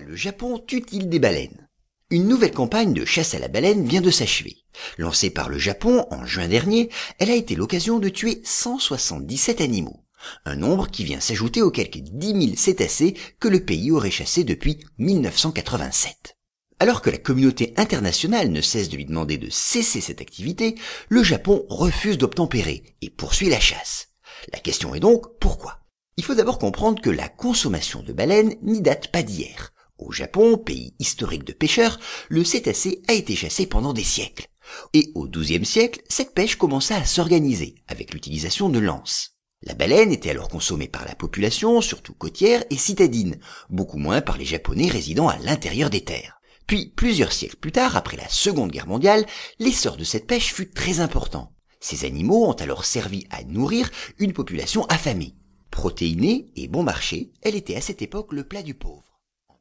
Le Japon tue-t-il des baleines Une nouvelle campagne de chasse à la baleine vient de s'achever. Lancée par le Japon en juin dernier, elle a été l'occasion de tuer 177 animaux. Un nombre qui vient s'ajouter aux quelques 10 000 cétacés que le pays aurait chassés depuis 1987. Alors que la communauté internationale ne cesse de lui demander de cesser cette activité, le Japon refuse d'obtempérer et poursuit la chasse. La question est donc pourquoi? Il faut d'abord comprendre que la consommation de baleines n'y date pas d'hier. Au Japon, pays historique de pêcheurs, le cétacé a été chassé pendant des siècles. Et au XIIe siècle, cette pêche commença à s'organiser avec l'utilisation de lances. La baleine était alors consommée par la population, surtout côtière et citadine, beaucoup moins par les Japonais résidant à l'intérieur des terres. Puis, plusieurs siècles plus tard, après la Seconde Guerre mondiale, l'essor de cette pêche fut très important. Ces animaux ont alors servi à nourrir une population affamée. Protéinée et bon marché, elle était à cette époque le plat du pauvre.